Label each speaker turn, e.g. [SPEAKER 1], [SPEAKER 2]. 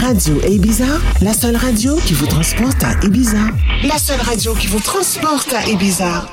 [SPEAKER 1] Radio Ibiza, la seule radio qui vous transporte à Ibiza. La seule radio qui vous transporte à Ibiza.